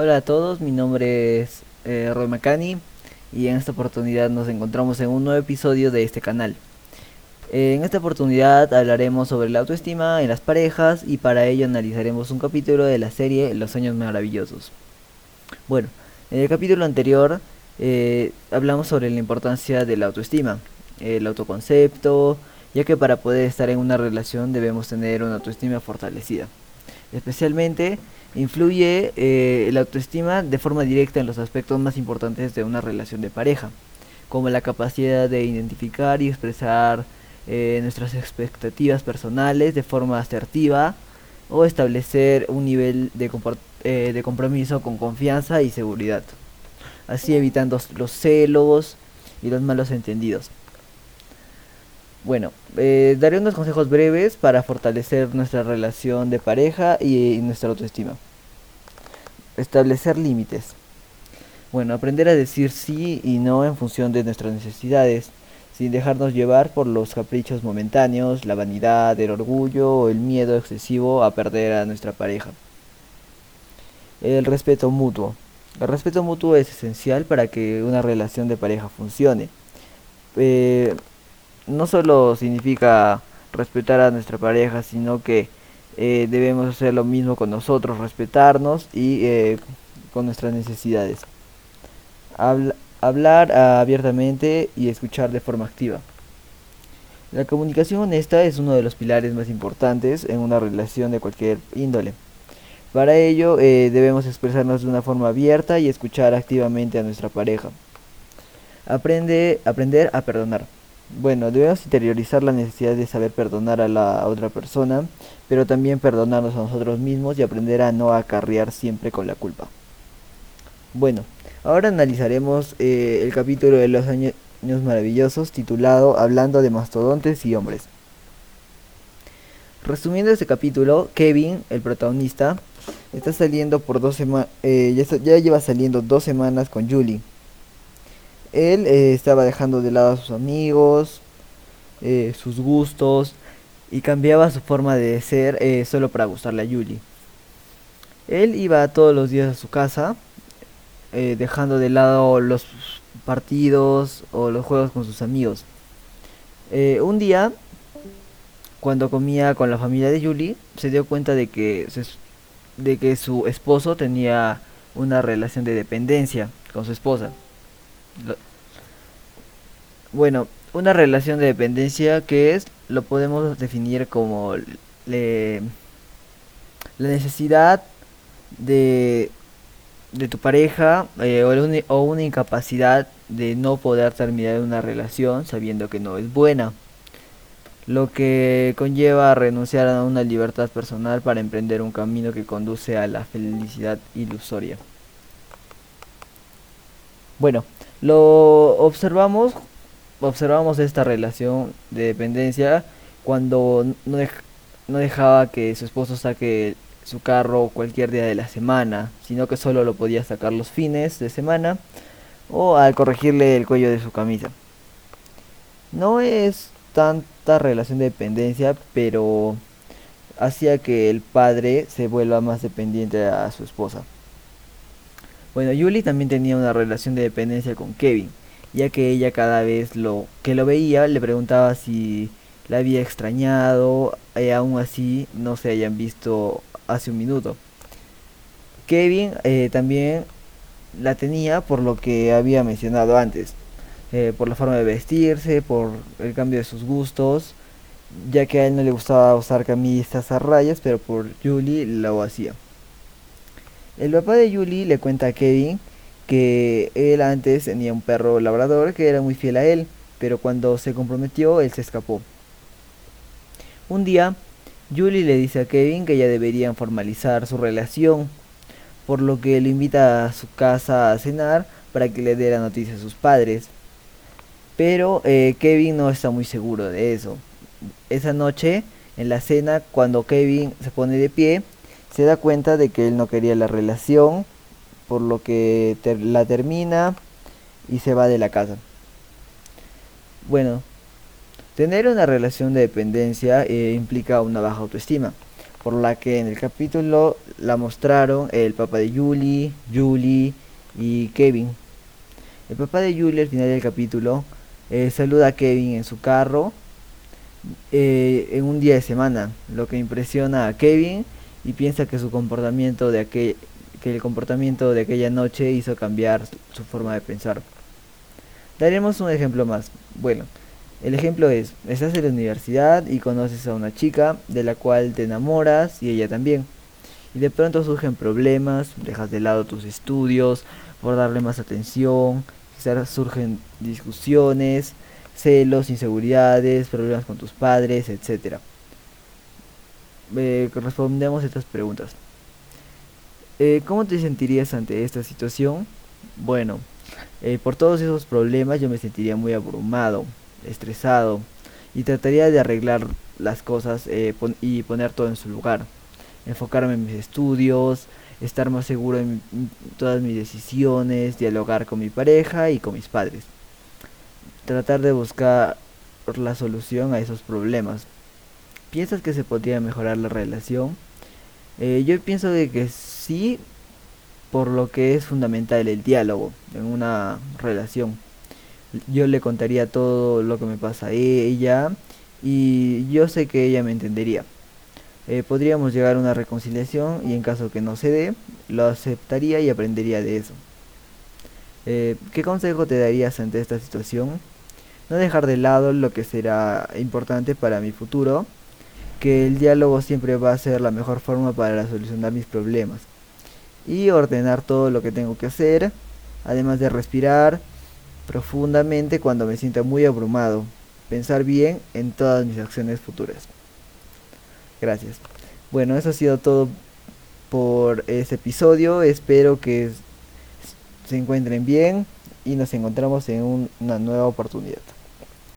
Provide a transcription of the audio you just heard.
Hola a todos, mi nombre es eh, Roy Macani y en esta oportunidad nos encontramos en un nuevo episodio de este canal. Eh, en esta oportunidad hablaremos sobre la autoestima en las parejas y para ello analizaremos un capítulo de la serie Los sueños maravillosos. Bueno, en el capítulo anterior eh, hablamos sobre la importancia de la autoestima, el autoconcepto, ya que para poder estar en una relación debemos tener una autoestima fortalecida. Especialmente influye eh, la autoestima de forma directa en los aspectos más importantes de una relación de pareja, como la capacidad de identificar y expresar eh, nuestras expectativas personales de forma asertiva o establecer un nivel de, eh, de compromiso con confianza y seguridad, así evitando los celos y los malos entendidos. Bueno, eh, daré unos consejos breves para fortalecer nuestra relación de pareja y, nuestra autoestima. Establecer límites. Bueno, aprender a decir sí y no en función de nuestras necesidades, sin dejarnos llevar por los caprichos momentáneos, la vanidad, el orgullo o el miedo excesivo a perder a nuestra pareja. El respeto mutuo. El respeto mutuo es esencial para que una relación de pareja funcione. Eh, no solo significa respetar a nuestra pareja, sino que eh, debemos hacer lo mismo con nosotros, respetarnos y eh, con nuestras necesidades. hablar abiertamente y escuchar de forma activa. La comunicación honesta es uno de los pilares más importantes en una relación de cualquier índole. Para ello eh, debemos expresarnos de una forma abierta y escuchar activamente a nuestra pareja. Aprende, aprender a perdonar. Bueno, debemos interiorizar la necesidad de saber perdonar a la otra persona, pero también perdonarnos a nosotros mismos y aprender a no acarrear siempre con la culpa. Bueno, ahora analizaremos eh, el capítulo de los años maravillosos titulado Hablando de mastodontes y hombres. Resumiendo este capítulo, Kevin, el protagonista, está saliendo por dos semanas, eh, ya, ya lleva saliendo dos semanas con Julie él eh, estaba dejando de lado a sus amigos, eh, sus gustos y cambiaba su forma de ser eh, solo para gustarle a Yuli. Él iba todos los días a su casa, dejando de lado los partidos o los juegos con sus amigos. un día, cuando comía con la familia de Yuli, se dio cuenta de que, de que su esposo tenía una relación de dependencia con su esposa. Bueno, una relación de dependencia que es, lo podemos definir como la necesidad de, de tu pareja eh, o, o, una incapacidad de no poder terminar una relación sabiendo que no es buena. Lo que conlleva renunciar a una libertad personal para emprender un camino que conduce a la felicidad ilusoria. Bueno, lo observamos, observamos esta relación de dependencia cuando no, dejaba que su esposo saque su carro cualquier día de la semana, sino que solo lo podía sacar los fines de semana o al corregirle el cuello de su camisa. No es tanta relación de dependencia, pero hacía que el padre se vuelva más dependiente a su esposa. Bueno, Yuli también tenía una relación de dependencia con Kevin, ya que ella cada vez lo que lo veía le preguntaba si la había extrañado, y aún así no se hayan visto hace un minuto. Kevin eh, también la tenía por lo que había mencionado antes, eh, por la forma de vestirse, por el cambio de sus gustos, ya que a él no le gustaba usar camisas a rayas, pero por Julie lo hacía. El papá de Julie le cuenta a Kevin que él antes tenía un perro labrador que era muy fiel a él, pero cuando se comprometió él se escapó. Un día, Julie le dice a Kevin que ya deberían formalizar su relación, por lo que lo invita a su casa a cenar para que le dé la noticia a sus padres. Pero eh, Kevin no está muy seguro de eso. Esa noche, en la cena, cuando Kevin se pone de pie, se da cuenta de que él no quería la relación, por lo que la termina y se va de la casa. Bueno, tener una relación de dependencia eh, implica una baja autoestima, por la que en el capítulo la mostraron el papá de Julie, Julie y Kevin. El papá de Julie al final del capítulo eh, saluda a Kevin en su carro eh, en un día de semana, lo que impresiona a Kevin y piensa que su comportamiento de aquel, que el comportamiento de aquella noche hizo cambiar su forma de pensar. Daremos un ejemplo más. Bueno, el ejemplo es, estás en la universidad y conoces a una chica de la cual te enamoras y ella también. Y de pronto surgen problemas, dejas de lado tus estudios por darle más atención, quizás surgen discusiones, celos, inseguridades, problemas con tus padres, etc. Eh, respondemos estas preguntas. Eh, ¿Cómo te sentirías ante esta situación? Bueno, eh, por todos esos problemas yo me sentiría muy abrumado, estresado y trataría de arreglar las cosas eh, y poner todo en su lugar. Enfocarme en mis estudios, estar más seguro en todas mis decisiones, dialogar con mi pareja y con mis padres. Tratar de buscar la solución a esos problemas. ¿Piensas que se podría mejorar la relación? Eh, yo pienso de que sí, por lo que es fundamental el diálogo en una relación. Yo le contaría todo lo que me pasa a ella y yo sé que ella me entendería. Eh, podríamos llegar a una reconciliación y en caso que no se dé, lo aceptaría y aprendería de eso. Eh, ¿Qué consejo te darías ante esta situación? No dejar de lado lo que será importante para mi futuro, que el diálogo siempre va a ser la mejor forma para solucionar mis problemas y ordenar todo lo que tengo que hacer, además de respirar profundamente cuando me sienta muy abrumado, pensar bien en todas mis acciones futuras. Gracias. Bueno, eso ha sido todo por este episodio. Espero que se encuentren bien y nos encontramos en una nueva oportunidad.